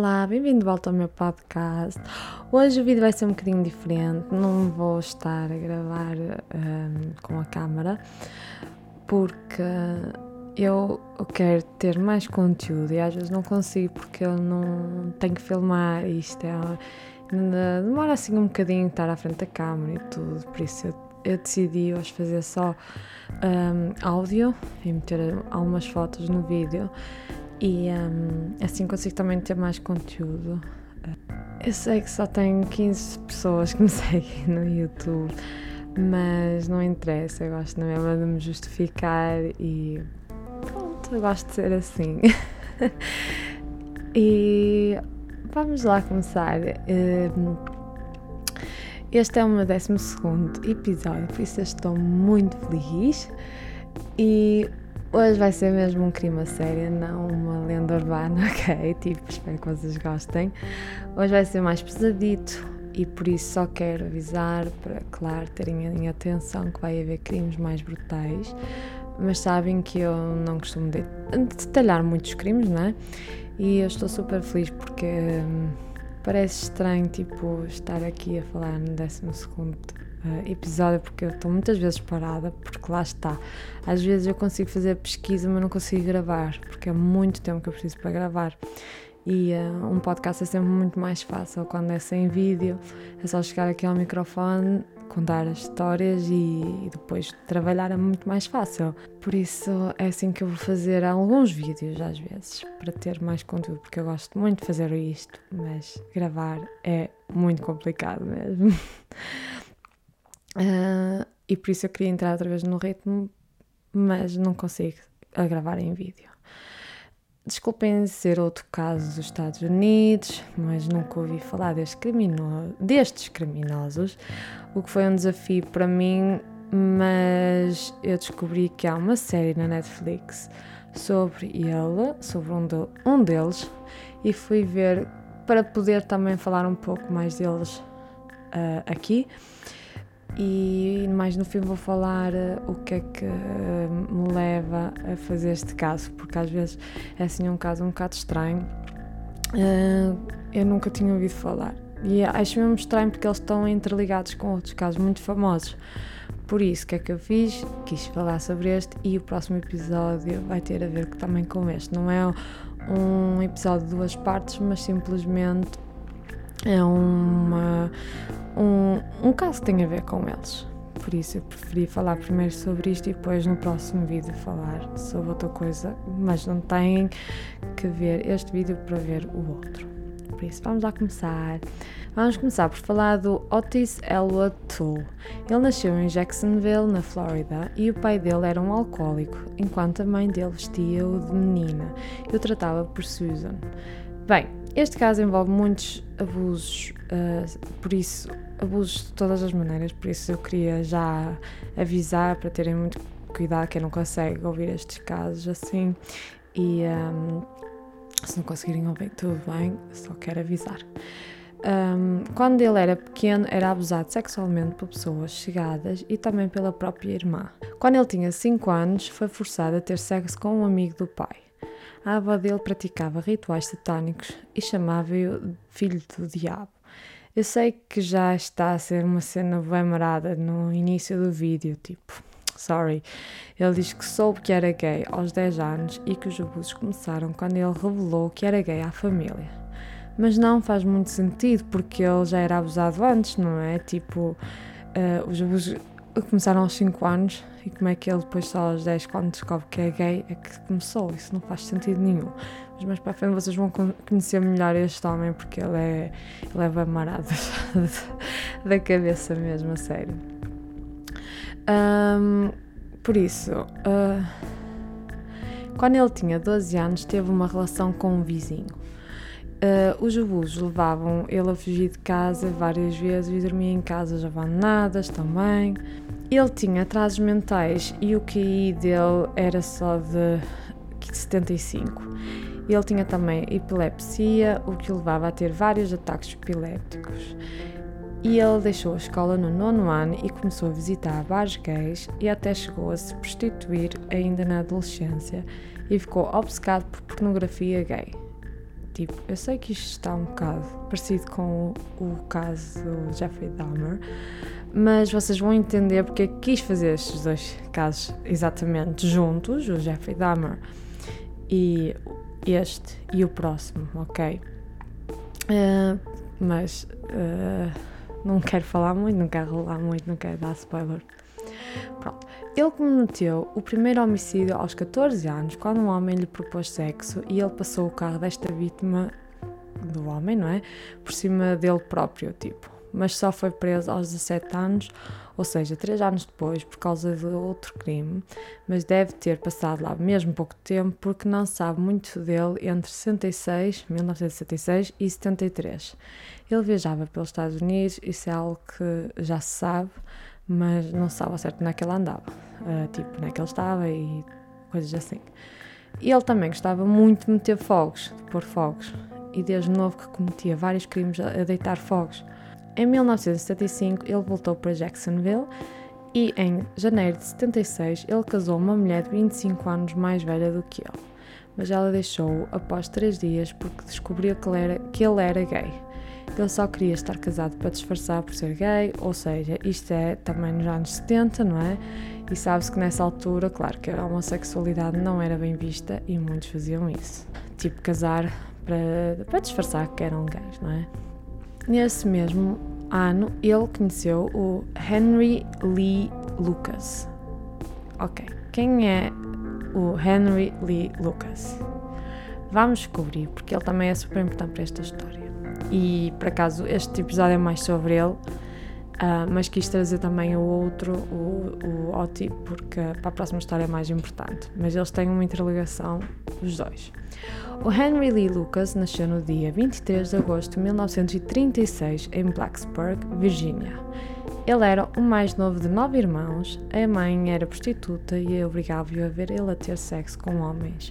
Olá, bem-vindo de volta ao meu podcast. Hoje o vídeo vai ser um bocadinho diferente, não vou estar a gravar um, com a câmera porque eu quero ter mais conteúdo e às vezes não consigo porque eu não tenho que filmar. Isto é, demora assim um bocadinho estar à frente da câmera e tudo, por isso eu, eu decidi hoje fazer só um, áudio e meter algumas fotos no vídeo e um, assim consigo também ter mais conteúdo. Eu sei que só tenho 15 pessoas que me seguem no YouTube, mas não interessa, eu gosto mesmo de me justificar e pronto, eu gosto de ser assim. e vamos lá começar. Hum, este é o meu 12 episódio, por isso eu estou muito feliz. E Hoje vai ser mesmo um crime a sério, não uma lenda urbana, ok? Tipo, espero que vocês gostem. Hoje vai ser mais pesadito e por isso só quero avisar para, claro, terem em atenção que vai haver crimes mais brutais, mas sabem que eu não costumo de detalhar muitos crimes, não é? E eu estou super feliz porque hum, parece estranho, tipo, estar aqui a falar no 12 uh, episódio porque eu estou muitas vezes parada, porque lá está. Às vezes eu consigo fazer pesquisa, mas não consigo gravar, porque é muito tempo que eu preciso para gravar. E uh, um podcast é sempre muito mais fácil quando é sem vídeo, é só chegar aqui ao microfone, contar as histórias e, e, depois trabalhar é muito mais fácil. Por isso é assim que eu vou fazer alguns vídeos às vezes, para ter mais conteúdo, porque eu gosto muito de fazer isto, mas gravar é muito complicado mesmo. Uh, e por isso eu queria entrar outra vez no ritmo, mas não consigo a gravar em vídeo. Desculpem ser outro caso dos Estados Unidos, mas nunca ouvi falar destes, crimino destes criminosos, o que foi um desafio para mim, mas eu descobri que há uma série na Netflix sobre ele, sobre um, de, um deles, e fui ver para poder também falar um pouco mais deles uh, aqui e mais no fim vou falar uh, o que é que uh, me leva a fazer este caso, porque às vezes é assim um caso um bocado estranho. Uh, eu nunca tinha ouvido falar e acho mesmo estranho porque eles estão interligados com outros casos muito famosos. Por isso, o que é que eu fiz? Quis falar sobre este e o próximo episódio vai ter a ver também com este. Não é um episódio de duas partes, mas simplesmente é uma, um, um caso que tem a ver com eles. Por isso eu preferi falar primeiro sobre isto e depois no próximo vídeo falar sobre outra coisa, mas não tem que ver este vídeo para ver o outro. Por isso vamos lá começar. Vamos começar por falar do Otis Elwood Toole. Ele nasceu em Jacksonville, na Flórida, e o pai dele era um alcoólico, enquanto a mãe dele vestia-o de menina e o tratava por Susan. Bem, este caso envolve muitos abusos, uh, por isso, abusos de todas as maneiras, por isso eu queria já avisar para terem muito cuidado quem não consegue ouvir estes casos assim e um, se não conseguirem ouvir tudo bem, só quero avisar. Um, quando ele era pequeno, era abusado sexualmente por pessoas chegadas e também pela própria irmã. Quando ele tinha 5 anos, foi forçado a ter sexo com um amigo do pai a avó dele praticava rituais satânicos e chamava-o filho do diabo. Eu sei que já está a ser uma cena bem marada no início do vídeo, tipo, sorry. Ele diz que soube que era gay aos 10 anos e que os abusos começaram quando ele revelou que era gay à família. Mas não faz muito sentido porque ele já era abusado antes, não é? Tipo, uh, os abusos começaram aos 5 anos e como é que ele depois só aos 10 quando descobre que é gay é que começou, isso não faz sentido nenhum. Mas mais para a frente vocês vão conhecer melhor este homem porque ele é, ele é bem marado da cabeça mesmo, a sério. Um, por isso, uh, quando ele tinha 12 anos, teve uma relação com um vizinho. Uh, os abusos levavam ele a fugir de casa várias vezes e dormia em casas abandonadas também. Ele tinha atrasos mentais e o QI dele era só de 75. Ele tinha também epilepsia, o que o levava a ter vários ataques epilépticos. E ele deixou a escola no nono ano e começou a visitar bares gays e até chegou a se prostituir ainda na adolescência e ficou obcecado por pornografia gay. Tipo, eu sei que isto está um bocado parecido com o, caso do Jeffrey Dahmer, mas vocês vão entender porque é quis fazer estes dois casos exatamente juntos, o Jeffrey Dahmer e este e o próximo, ok? Uh, mas uh, não quero falar muito, não quero rolar muito, não quero dar spoiler. Pronto. Ele cometeu o primeiro homicídio aos 14 anos, quando um homem lhe propôs sexo e ele passou o carro desta vítima do homem, não é? Por cima dele próprio, tipo. Mas só foi preso aos 17 anos, ou seja, 3 anos depois, por causa de outro crime. Mas deve ter passado lá mesmo pouco tempo, porque não sabe muito dele entre 66, 1966 e 73. Ele viajava pelos Estados Unidos, isso é algo que já se sabe mas não sabe ao certo onde é que ele andava, uh, tipo, onde é que ele estava e coisas assim. E ele também gostava muito de meter fogos, de pôr fogos, e desde novo que cometia vários crimes a deitar fogos. Em 1975 ele voltou para Jacksonville e em janeiro de 76 ele casou uma mulher de 25 anos mais velha do que ele, mas ela deixou-o após três dias porque descobriu que ele era, que ele era gay ele só queria estar casado para disfarçar por ser gay, ou seja, isto é também nos anos 70, não é? E sabe-se que nessa altura, claro que a homossexualidade não era bem vista e muitos faziam isso. Tipo, casar para, para disfarçar que eram gays, não é? Nesse mesmo ano, ele conheceu o Henry Lee Lucas. Ok, quem é o Henry Lee Lucas? Vamos descobrir, porque ele também é super importante para esta história e por acaso este episódio é mais sobre ele, uh, mas quis trazer também o outro, o, o Oti, porque para a próxima história é mais importante. Mas eles têm uma interligação, os dois. O Henry Lee Lucas nasceu no dia 23 de agosto de 1936 em Blacksburg, Virgínia. Ele era o mais novo de nove irmãos, a mãe era prostituta e obrigava-o a ver ele a ter sexo com homens.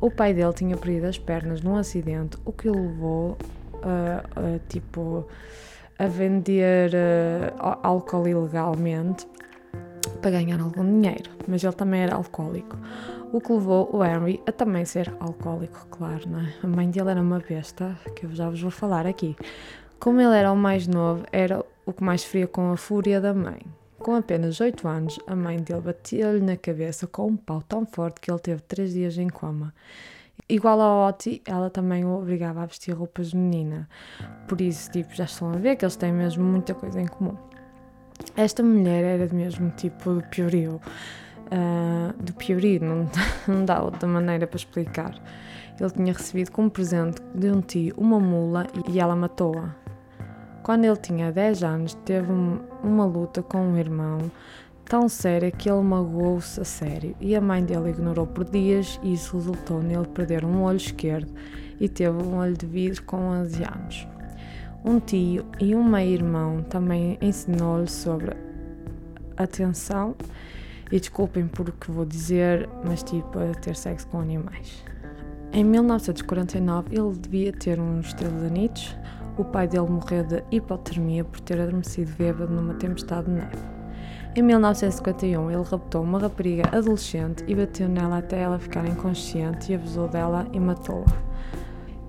O pai dele tinha perdido as pernas num acidente, o que o levou uh, tipo a vender uh, álcool ilegalmente para ganhar algum dinheiro, mas ele também era alcoólico. O que levou o Henry a também ser alcoólico, claro, não é? A mãe dele era uma besta, que eu já vos vou falar aqui. Como ele era o mais novo, era o que mais fria com a fúria da mãe. Com apenas 8 anos, a mãe dele batia-lhe na cabeça com um pau tão forte que ele teve 3 dias em coma. Igual ao Oti, ela também o obrigava a vestir roupas de menina. Por isso, tipo, já estão a ver que eles têm mesmo muita coisa em comum. Esta mulher era mesmo tipo do piorio. Uh, do piorio, não, não dá outra maneira para explicar. Ele tinha recebido como presente de um tio uma mula e ela matou-a. Quando ele tinha 10 anos, teve uma luta com um irmão tão séria que ele magoou-se a sério e a mãe dele ignorou por dias e isso resultou nele perder um olho esquerdo e teve um olho de vidro com 11 anos. Um tio e um meio-irmão também ensinou-lhe sobre atenção e desculpem por o que vou dizer, mas tipo a ter sexo com animais. Em 1949 ele devia ter uns 13 anitos. O pai dele morreu de hipotermia por ter adormecido bêbado numa tempestade de neve. Em 1951, ele raptou uma rapariga adolescente e bateu nela até ela ficar inconsciente e abusou dela e matou-a.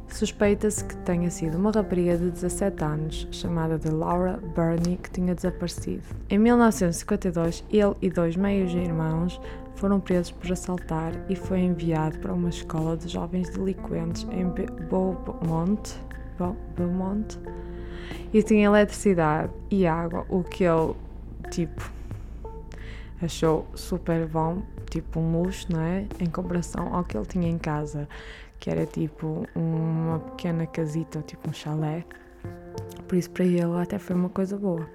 Suspeita-se que tenha sido uma rapariga de 17 anos, chamada de Laura Burney, que tinha desaparecido. Em 1952, ele e dois meios-irmãos foram presos por assaltar e foi enviado para uma escola de jovens delinquentes em Beaumont, Beaumont e tinha eletricidade e água, o que ele, tipo, achou super bom, tipo um luxo, não é? Em comparação ao que ele tinha em casa, que era tipo uma pequena casita, tipo um chalé. Por isso, para ele, até foi uma coisa boa.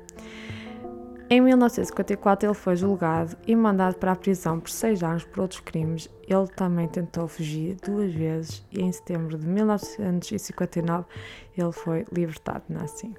Em 1954, ele foi julgado e mandado para a prisão por seis anos por outros crimes. Ele também tentou fugir duas vezes e em setembro de 1959 ele foi libertado, não é assim?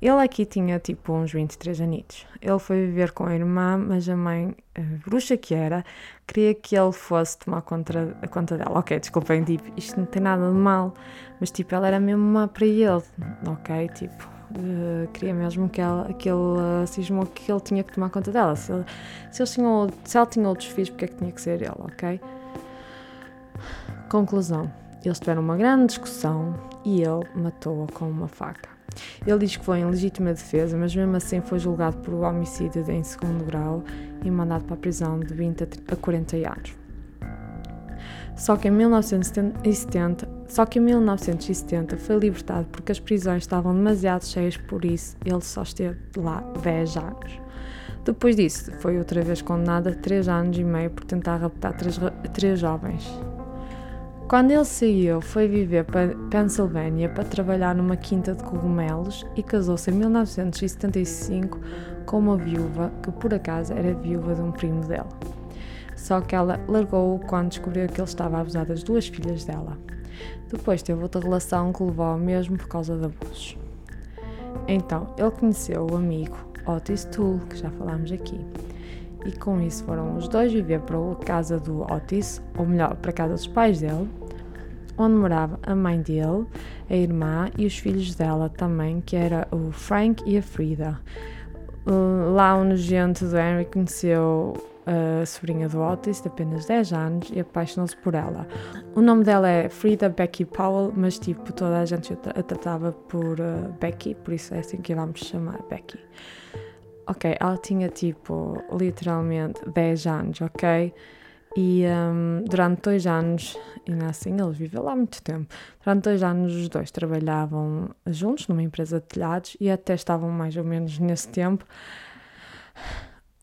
Ele aqui tinha tipo uns 23 anitos. Ele foi viver com a irmã, mas a mãe, a bruxa que era, queria que ele fosse tomar conta, a conta dela. Ok, desculpem, tipo, isto não tem nada de mal, mas tipo, ela era mesmo má para ele, ok? Tipo, uh, queria mesmo que, ela, ele uh, cismou que ele tinha que tomar conta dela. Se, ele, se, eles tinham, se ela tinha outros filhos, porque é que tinha que ser ele, ok? Conclusão. Eles tiveram uma grande discussão e ele matou-a com uma faca. Ele diz que foi em legítima defesa, mas mesmo assim foi julgado por homicídio em segundo grau e mandado para a prisão de 20 a 40 anos. Só que em 1970, só que em 1970 foi libertado porque as prisões estavam demasiado cheias, por isso ele só esteve lá 10 anos. Depois disso, foi outra vez condenado a 3 anos e meio por tentar raptar três, três jovens. Quando ele saiu, foi viver para Pensilvânia para trabalhar numa quinta de cogumelos e casou-se em 1975 com uma viúva que, por acaso, era viúva de um primo dela. Só que ela largou-o quando descobriu que ele estava a abusar das duas filhas dela. Depois teve outra relação que levou ao mesmo por causa de abusos. Então, ele conheceu o amigo Otis Toole, que já falámos aqui e com isso foram os dois viver para a casa do Otis, ou melhor, para a casa dos pais dele, onde morava a mãe dele, a irmã e os filhos dela também, que era o Frank e a Frida. Lá o nojento do Henry conheceu a sobrinha do Otis, de apenas 10 anos, e apaixonou-se por ela. O nome dela é Frida Becky Powell, mas tipo, toda a gente a tratava por uh, Becky, por isso é assim que vamos chamar, Becky. Ok, ela tinha tipo literalmente 10 anos, ok? E um, durante dois anos, e assim, eles vivem lá muito tempo. Durante dois anos, os dois trabalhavam juntos numa empresa de telhados e até estavam mais ou menos nesse tempo.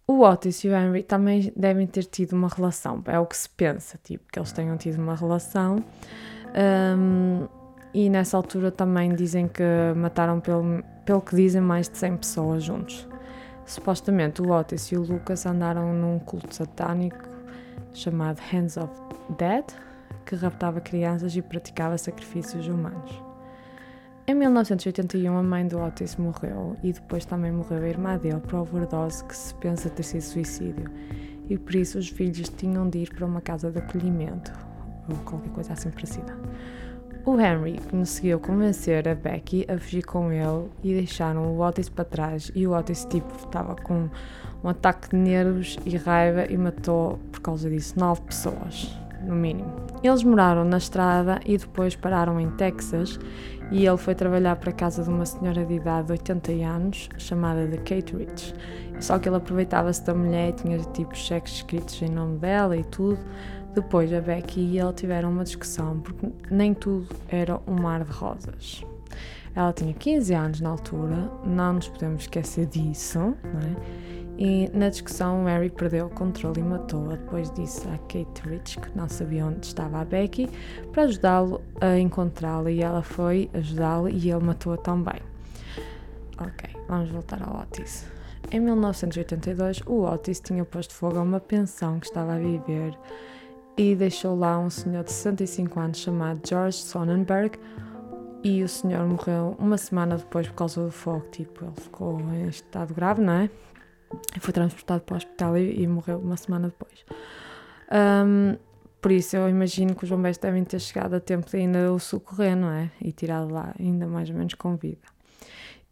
O Otis e o Henry também devem ter tido uma relação, é o que se pensa, tipo, que eles tenham tido uma relação. Um, e nessa altura também dizem que mataram, pelo, pelo que dizem, mais de 100 pessoas juntos. Supostamente o Otis e o Lucas andaram num culto satânico chamado Hands of Dead, que raptava crianças e praticava sacrifícios humanos. Em 1981, a mãe do Otis morreu e depois também morreu a irmã dele por overdose que se pensa ter sido suicídio, e por isso os filhos tinham de ir para uma casa de acolhimento ou qualquer coisa assim parecida. O Henry conseguiu convencer a Becky a fugir com ele e deixaram o Otis para trás. E o Otis tipo estava com um ataque de nervos e raiva e matou por causa disso nove pessoas, no mínimo. Eles moraram na estrada e depois pararam em Texas e ele foi trabalhar para a casa de uma senhora de idade de 80 anos chamada de Kate Rich. Só que ele aproveitava-se da mulher e tinha tipo cheques escritos em nome dela e tudo depois a Becky e ele tiveram uma discussão porque nem tudo era um mar de rosas. Ela tinha 15 anos na altura, não nos podemos esquecer disso, não é? E na discussão, Mary perdeu o controle e matou-a. Depois disse a Kate Rich que não sabia onde estava a Becky para ajudá-lo a encontrá-la e ela foi ajudá-lo e ele matou-a também. Ok, vamos voltar ao Otis. Em 1982, o Otis tinha posto fogo a uma pensão que estava a viver e deixou lá um senhor de 65 anos chamado George Sonnenberg e o senhor morreu uma semana depois por causa do fogo, tipo, ele ficou em estado grave, não é? Foi transportado para o hospital e, e morreu uma semana depois. Um, por isso eu imagino que os bombeiros devem ter chegado a tempo de ainda o socorrer, não é? E tirado lá ainda mais ou menos com vida.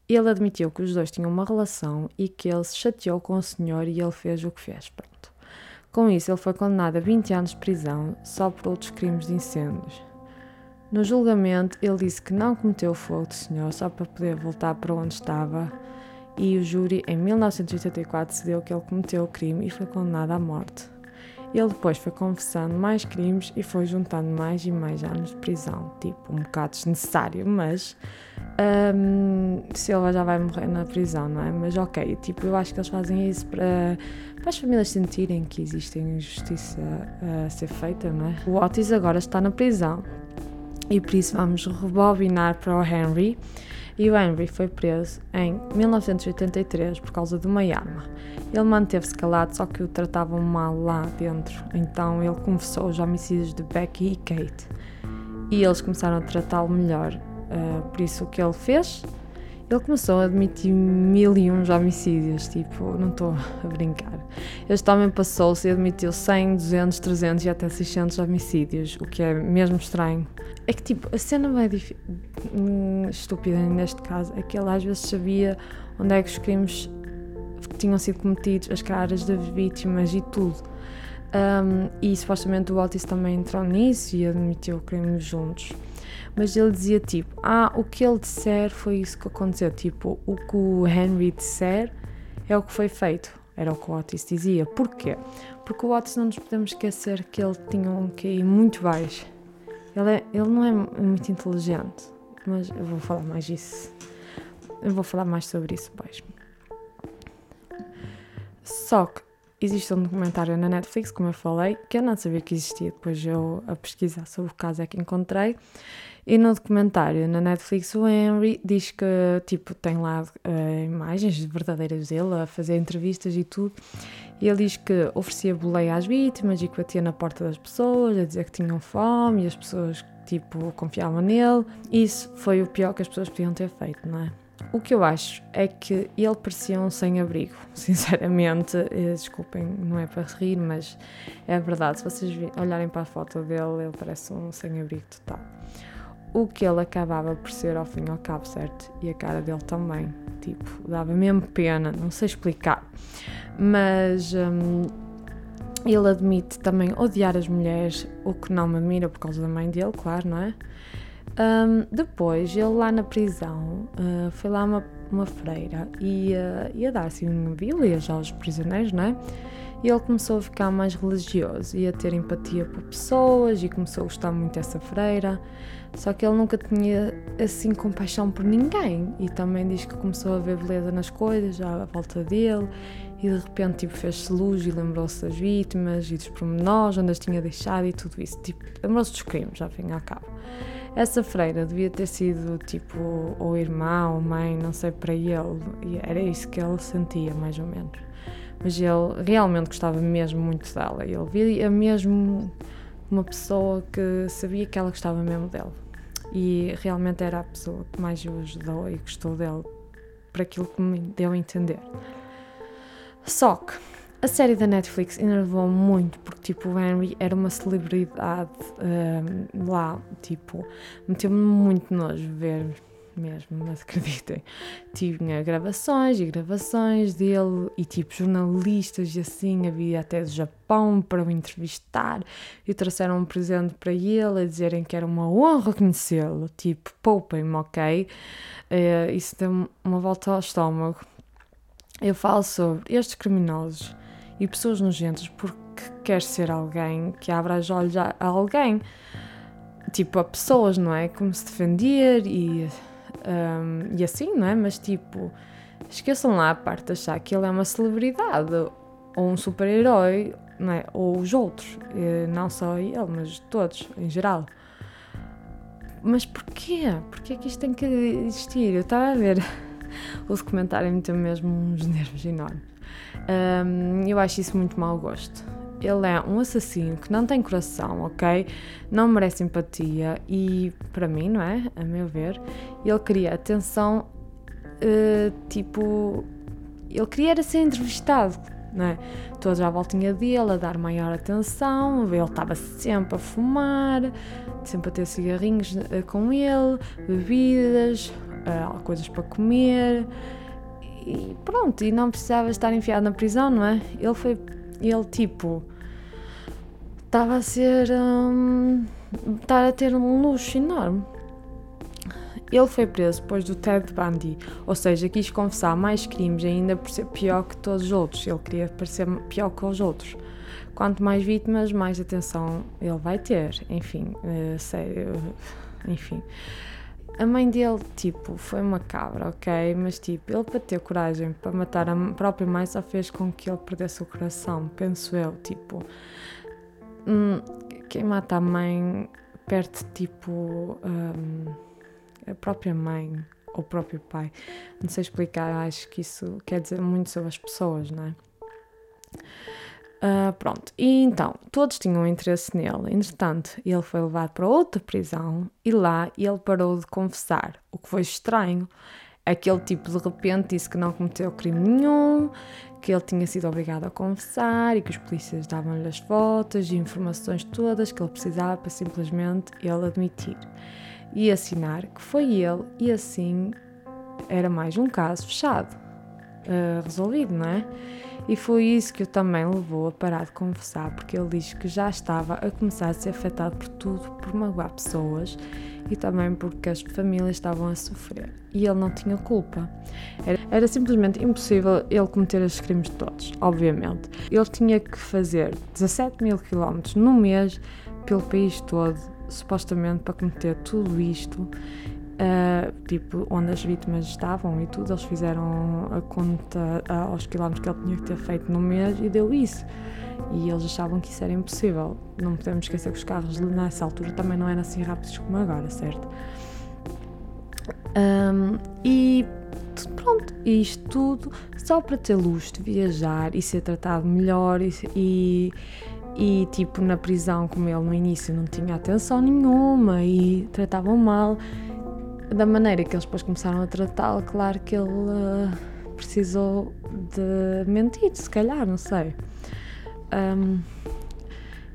Ele admitiu que os dois tinham uma relação e que ele se chateou com o senhor e ele fez o que fez. Pronto. Com isso, ele foi condenado a 20 anos de prisão só por outros crimes de incêndios. No julgamento, ele disse que não cometeu o fogo do senhor só para poder voltar para onde estava, e o júri, em 1984, decidiu que ele cometeu o crime e foi condenado à morte. Ele depois foi confessando mais crimes e foi juntando mais e mais anos de prisão. Tipo, um bocado desnecessário, mas um, Silva já vai morrer na prisão, não é? Mas ok, tipo, eu acho que eles fazem isso para, para as famílias sentirem que existe justiça a ser feita, não é? O Otis agora está na prisão e por isso vamos rebobinar para o Henry. E o Henry foi preso em 1983 por causa de uma arma. Ele manteve-se calado, só que o tratavam mal lá dentro. Então ele confessou os homicídios de Becky e Kate. E eles começaram a tratá-lo melhor. Uh, por isso o que ele fez? Ele começou a admitir mil e uns homicídios, tipo, não estou a brincar. Este homem passou-se e admitiu 100, 200, 300 e até 600 homicídios, o que é mesmo estranho. É que, tipo, a cena mais hum, estúpida neste caso é que ele às vezes sabia onde é que os crimes tinham sido cometidos, as caras das vítimas e tudo. Um, e supostamente o Otis também entrou nisso e admitiu que crime juntos. Mas ele dizia tipo: Ah, o que ele disser foi isso que aconteceu. Tipo, o que o Henry disser é o que foi feito. Era o que o Otis dizia. Porquê? Porque o Otis não nos podemos esquecer que ele tinha um QI muito baixo. Ele, é, ele não é muito inteligente, mas eu vou falar mais disso. Eu vou falar mais sobre isso depois. Só que existe um documentário na Netflix, como eu falei, que eu não sabia que existia, depois eu a pesquisar sobre o caso é que encontrei. E no documentário na Netflix o Henry diz que tipo tem lá uh, imagens verdadeiras dele a fazer entrevistas e tudo. E ele diz que oferecia boleia às vítimas e que batia na porta das pessoas a dizer que tinham fome e as pessoas tipo confiavam nele. Isso foi o pior que as pessoas podiam ter feito, não é? O que eu acho é que ele parecia um sem-abrigo, sinceramente. Eh, desculpem, não é para rir, mas é verdade. Se vocês olharem para a foto dele, ele parece um sem-abrigo total. O que ele acabava por ser ao fim e ao cabo, certo? E a cara dele também. Tipo, dava mesmo pena, não sei explicar. Mas hum, ele admite também odiar as mulheres, o que não me admira por causa da mãe dele, claro, não é? Um, depois, ele lá na prisão, uh, foi lá uma, uma freira e uh, ia dar assim bíblia já aos prisioneiros, não é? E ele começou a ficar mais religioso e a ter empatia por pessoas e começou a gostar muito dessa freira. Só que ele nunca tinha assim compaixão por ninguém e também diz que começou a ver beleza nas coisas à volta dele e de repente tipo, fez-se luz e lembrou-se das vítimas e dos pormenores onde as tinha deixado e tudo isso. Tipo, lembrou-se dos crimes, já fim a cabo. Essa freira devia ter sido tipo ou irmã ou mãe, não sei, para ele, e era isso que ele sentia, mais ou menos. Mas ele realmente gostava mesmo muito dela, ele via mesmo uma pessoa que sabia que ela gostava mesmo dele. E realmente era a pessoa que mais o ajudou e gostou dele, para aquilo que me deu a entender. Só que a série da Netflix enervou muito porque, tipo, o Henry era uma celebridade um, lá, tipo, meteu-me muito nojo ver mesmo, mas acreditem. Tinha gravações e gravações dele e, tipo, jornalistas e assim, havia até do Japão para o entrevistar e trouxeram um presente para ele a dizerem que era uma honra conhecê-lo, tipo, poupem-me, ok? Uh, isso deu uma volta ao estômago. Eu falo sobre estes criminosos e pessoas nojentas porque quer ser alguém que abra os olhos a, alguém, tipo a pessoas, não é? Como se defender e, um, e assim, não é? Mas tipo, esqueçam lá a parte de achar que ele é uma celebridade ou um super-herói, não é? Ou os outros, não só ele, mas todos em geral. Mas porquê? Porquê que isto tem que existir? Eu estava a ver o documentário e me mesmo uns nervos enormes. Um, eu acho isso muito mau gosto. Ele é um assassino que não tem coração, ok? Não merece empatia e, para mim, não é? A meu ver, ele queria atenção, uh, tipo. Ele queria ser entrevistado, não é? Todos à voltinha dele, a dar maior atenção, ele estava sempre a fumar, sempre a ter cigarrinhos uh, com ele, bebidas, uh, coisas para comer e pronto, e não precisava estar enfiado na prisão, não é? Ele foi, ele tipo, estava a ser, um, estar a ter um luxo enorme. Ele foi preso depois do Ted Bundy, ou seja, quis confessar mais crimes ainda por ser pior que todos os outros. Ele queria parecer pior que os outros. Quanto mais vítimas, mais atenção ele vai ter. Enfim, uh, sério, enfim. A mãe dele, tipo, foi uma cabra, ok? Mas, tipo, ele para ter coragem para matar a própria mãe só fez com que ele perdesse o coração, penso eu, tipo. Hum, quem mata a mãe perde, tipo, hum, a própria mãe ou o próprio pai. Não sei explicar, acho que isso quer dizer muito sobre as pessoas, não é? Uh, pronto, e então, todos tinham interesse nele. Entretanto, ele foi levado para outra prisão e lá ele parou de confessar, o que foi estranho. Aquele tipo de repente disse que não cometeu crime nenhum, que ele tinha sido obrigado a confessar e que os polícias davam-lhe as fotos e informações todas que ele precisava para simplesmente ele admitir e assinar que foi ele, e assim era mais um caso fechado, uh, resolvido, não é? E foi isso que o também levou a parar de conversar, porque ele diz que já estava a começar a ser afetado por tudo, por magoar pessoas e também porque as famílias estavam a sofrer. E ele não tinha culpa. Era, era simplesmente impossível ele cometer esses crimes todos, obviamente. Ele tinha que fazer 17 mil quilómetros no mês pelo país todo, supostamente para cometer tudo isto Uh, tipo, onde as vítimas estavam e tudo, eles fizeram a conta uh, aos quilómetros que ele tinha que ter feito no mês e deu isso. E eles achavam que isso era impossível. Não podemos esquecer que os carros nessa altura também não eram assim rápidos como agora, certo? Um, e pronto, isto tudo só para ter luxo de viajar e ser tratado melhor e, e, e tipo na prisão como ele no início não tinha atenção nenhuma e tratavam mal da maneira que eles depois começaram a tratá-lo, claro que ele uh, precisou de mentir, se calhar, não sei. Um,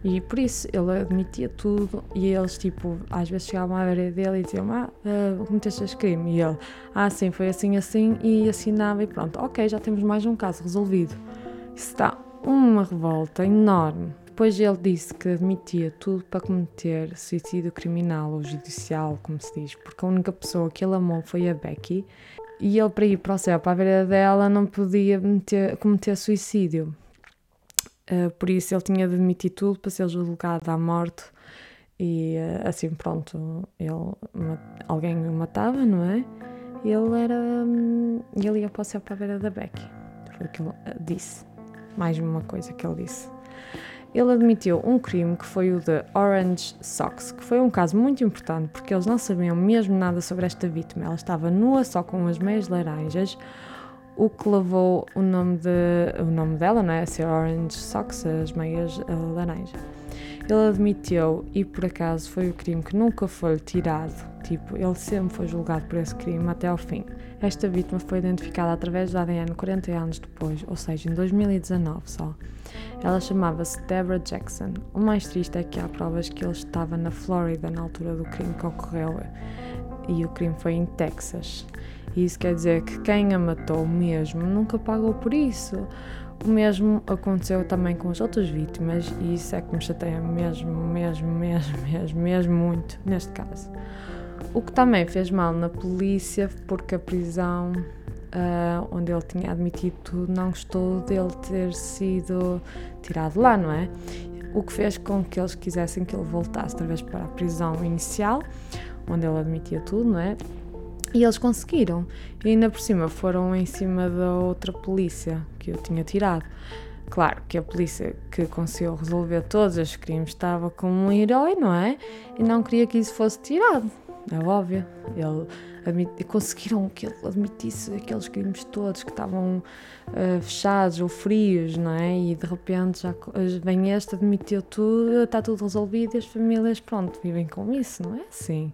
e por isso ele admitia tudo e eles, tipo, às vezes chegavam à beira dele e diziam: Ah, uh, cometeste este crime. E ele: Ah, sim, foi assim, assim. E assinava e pronto, ok, já temos mais um caso resolvido. Isso dá uma revolta enorme. Depois ele disse que admitia tudo para cometer suicídio criminal ou judicial, como se diz, porque a única pessoa que ele amou foi a Becky e ele, para ir para o céu, para a vida dela, não podia meter, cometer suicídio. Uh, por isso ele tinha de admitir tudo para ser julgado à morte e uh, assim pronto, ele, alguém o matava, não é? Ele era. Um, ele ia para o céu para a beira da Becky. Foi o que ele disse. Mais uma coisa que ele disse ele admitiu um crime que foi o de Orange Socks, que foi um caso muito importante porque eles não sabiam mesmo nada sobre esta vítima. Ela estava nua só com as meias laranjas, o que levou o nome, de, o nome dela não é? a ser Orange Socks, as meias uh. Ele admitiu e por acaso foi o crime que nunca foi tirado, tipo, ele sempre foi julgado por esse crime até ao fim. Esta vítima foi identificada através do ADN 40 anos depois, ou seja, em 2019 só. Ela chamava-se Deborah Jackson. O mais triste é que há provas que ele estava na Flórida na altura do crime que ocorreu e o crime foi em Texas. E isso quer dizer que quem a matou mesmo nunca pagou por isso. O mesmo aconteceu também com as outras vítimas e isso é que me chateia mesmo, mesmo, mesmo, mesmo, mesmo muito neste caso. O que também fez mal na polícia porque a prisão uh, onde ele tinha admitido tudo, não gostou dele ter sido tirado lá, não é? O que fez com que eles quisessem que ele voltasse outra vez para a prisão inicial, onde ele admitia tudo, não é? E eles conseguiram. E ainda por cima foram em cima da outra polícia que eu tinha tirado. Claro que a polícia que conseguiu resolver todos os crimes estava como um herói, não é? E não queria que isso fosse tirado. É óbvio. Ele conseguiram que ele admitisse aqueles crimes todos que estavam uh, fechados ou frios, não é? E de repente já vem este, admitiu tudo, está tudo resolvido e as famílias, pronto, vivem com isso, não é assim?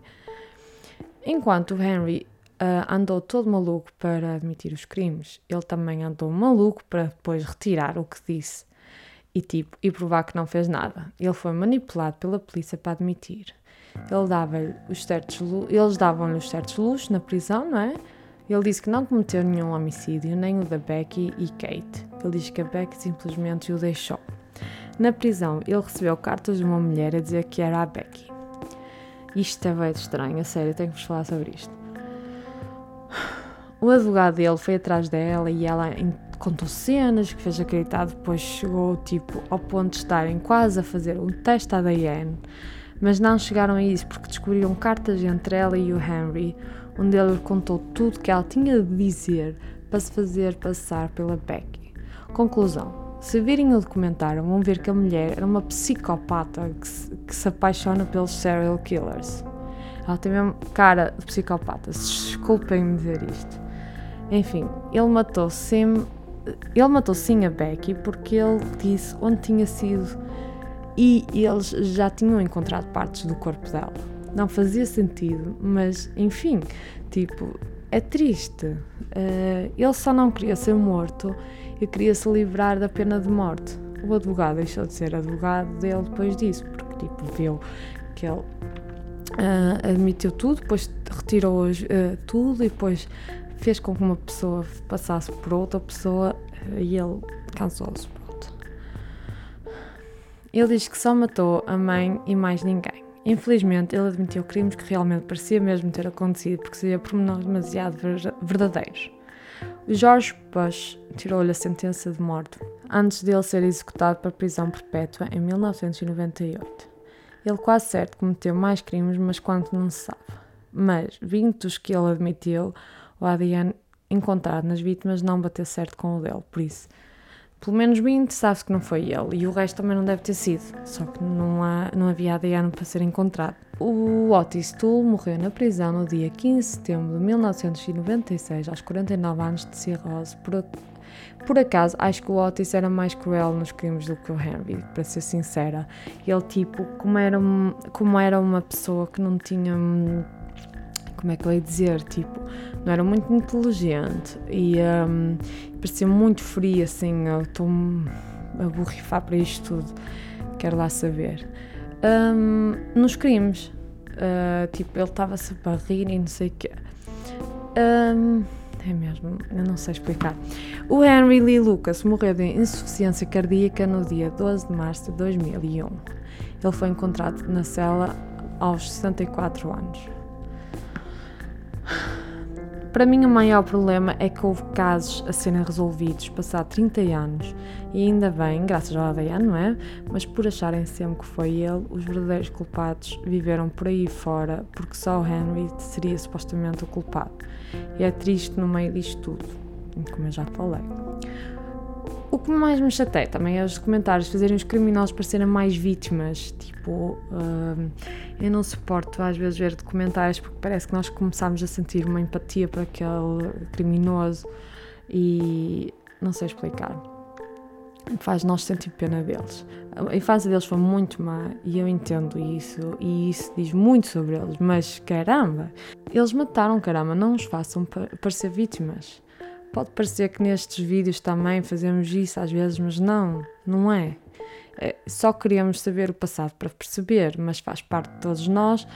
Enquanto Henry uh, andou todo maluco para admitir os crimes, ele também andou maluco para depois retirar o que disse e tipo e provar que não fez nada. Ele foi manipulado pela polícia para admitir. Ele dava os certos, eles davam-lhe os certos luxos na prisão, não é? Ele disse que não cometeu nenhum homicídio, nem o da Becky e Kate. Ele diz que a Becky simplesmente o deixou. Na prisão, ele recebeu cartas de uma mulher a dizer que era a Becky. Isto é bem estranho, a sério, tenho que vos falar sobre isto. O advogado dele foi atrás dela e ela contou cenas que fez acreditar, depois chegou tipo ao ponto de estarem quase a fazer um teste ADN mas não chegaram a isso porque descobriram cartas entre ela e o Henry, onde ele contou tudo que ela tinha de dizer para se fazer passar pela Becky. Conclusão: se virem o documentário, vão ver que a mulher era uma psicopata que se, que se apaixona pelos serial killers. Ela tem mesmo cara de psicopata, desculpem-me dizer isto. Enfim, ele matou sim, ele matou sim a Becky porque ele disse onde tinha sido e eles já tinham encontrado partes do corpo dela. Não fazia sentido, mas enfim, tipo, é triste. Uh, ele só não queria ser morto e queria se livrar da pena de morte. O advogado deixou de ser advogado dele depois disso, porque tipo, viu que ele uh, admitiu tudo, depois retirou uh, tudo e depois fez com que uma pessoa passasse por outra pessoa e ele cansou-se, pronto. Ele diz que só matou a mãe e mais ninguém. Infelizmente, ele admitiu crimes que realmente parecia mesmo ter acontecido porque seria pormenores demasiado verdadeiros. George Bush tirou-lhe a sentença de morte antes dele ser executado para prisão perpétua em 1998. Ele quase certo cometeu mais crimes, mas quanto não se sabe. Mas, vindo dos que ele admitiu, o ADN encontrado nas vítimas não bateu certo com o dele, por isso pelo menos 20 sabe-se que não foi ele e o resto também não deve ter sido, só que não, há, não havia ADN para ser encontrado. O Otis Tull morreu na prisão no dia 15 de setembro de 1996, aos 49 anos de cirrose. Por, por acaso, acho que o Otis era mais cruel nos crimes do que o Henry, para ser sincera. Ele, tipo, como era, como era uma pessoa que não tinha como é que eu ia dizer, tipo, não era muito inteligente e um, parecia muito frio, assim, eu estou-me a borrifar para isto tudo, quero lá saber. Um, nos crimes, uh, tipo, ele estava-se a rir e não sei o quê. Um, é mesmo, eu não sei explicar. O Henry Lee Lucas morreu de insuficiência cardíaca no dia 12 de março de 2001. Ele foi encontrado na cela aos 64 anos. Para mim, o maior problema é que houve casos a serem resolvidos passado 30 anos e ainda bem, graças ao ADN, não é? Mas por acharem sempre que foi ele, os verdadeiros culpados viveram por aí fora porque só o Henry seria supostamente o culpado. E é triste no meio disto tudo, como eu já falei. O que mais me chateia também é os comentários fazerem os criminosos parecerem mais vítimas. Tipo, uh, eu não suporto às vezes ver documentários porque parece que nós começamos a sentir uma empatia para aquele criminoso e não sei explicar. Faz nós sentir pena deles. A infância deles foi muito má e eu entendo isso e isso diz muito sobre eles, mas caramba, eles mataram, caramba, não os façam parecer vítimas. Pode parecer que nestes vídeos também fazemos isso às vezes, mas não, não é. é. Só queríamos saber o passado para perceber, mas faz parte de todos nós.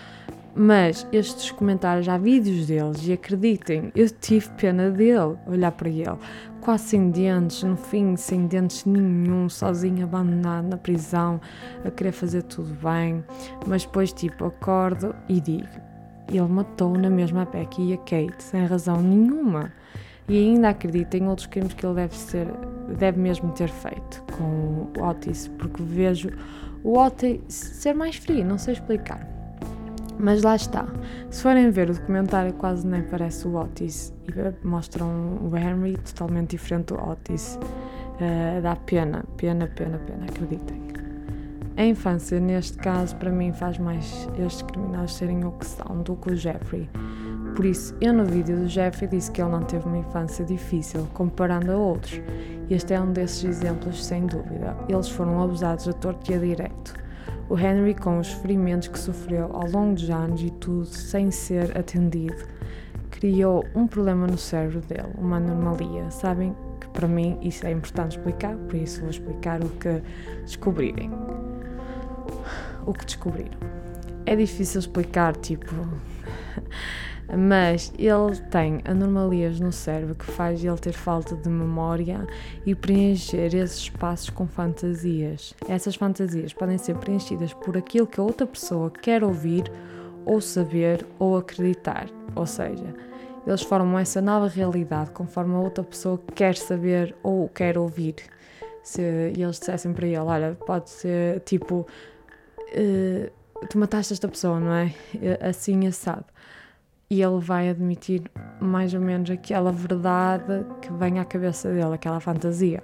Mas estes comentários, há vídeos deles e acreditem, eu tive pena dele, olhar para ele, quase sem dentes, no fim sem dentes nenhum, sozinho, abandonado na prisão, a querer fazer tudo bem. Mas depois, tipo, acordo e digo: ele matou na mesma Becky e a Kate, sem razão nenhuma e ainda acredito em outros crimes que ele deve ser, deve mesmo ter feito com o Otis, porque vejo o Otis ser mais frio, não sei explicar. Mas lá está. Se forem ver o documentário, quase nem parece o Otis e mostram o Henry totalmente diferente do Otis. Uh, dá pena, pena, pena, pena, acreditem. A infância, neste caso, para mim, faz mais estes criminosos serem o que são do que o Jeffrey. Por isso, eu no vídeo do Jeffrey disse que ele não teve uma infância difícil, comparando a outros. Este é um desses exemplos, sem dúvida. Eles foram abusados a torto e a direito. O Henry, com os ferimentos que sofreu ao longo dos anos e tudo sem ser atendido, criou um problema no cérebro dele, uma anomalia. Sabem que para mim isso é importante explicar, por isso vou explicar o que descobrirem. O que descobriram. É difícil explicar, tipo mas ele tem anomalias no cérebro que faz ele ter falta de memória e preencher esses espaços com fantasias. Essas fantasias podem ser preenchidas por aquilo que a outra pessoa quer ouvir ou saber ou acreditar, ou seja, eles formam essa nova realidade conforme a outra pessoa quer saber ou quer ouvir. Se eles dissessem para ele, olha, pode ser tipo, tu mataste esta pessoa, não é? Assim assado e ele vai admitir mais ou menos aquela verdade que vem à cabeça dele, aquela fantasia.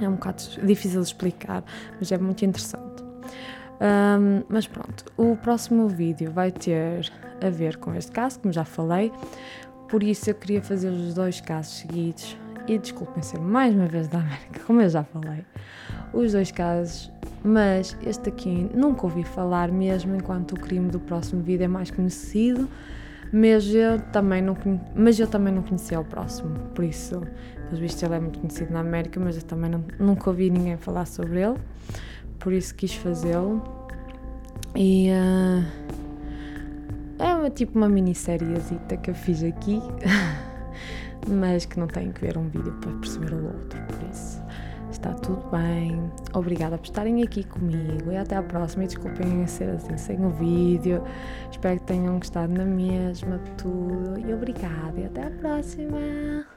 É um bocado difícil de explicar, mas é muito interessante. Um, mas pronto, o próximo vídeo vai ter a ver com este caso, como já falei, por isso eu queria fazer os dois casos seguidos. E desculpem ser mais uma vez da América, como eu já falei, os dois casos, mas este aqui nunca ouvi falar mesmo, enquanto o crime do próximo vídeo é mais conhecido mas eu também não, mas eu também não conhecia o próximo, por isso, pelos vistos, ele é muito conhecido na América, mas eu também não, nunca ouvi ninguém falar sobre ele, por isso quis fazê-lo. E uh, é uma, tipo uma minissériezita que eu fiz aqui, mas que não tem que ver um vídeo para perceber o outro, por isso. Está tudo bem. Obrigada por estarem aqui comigo e até à próxima. E desculpem ser assim sem o vídeo. Espero que tenham gostado na mesma de tudo. E obrigada e até à próxima.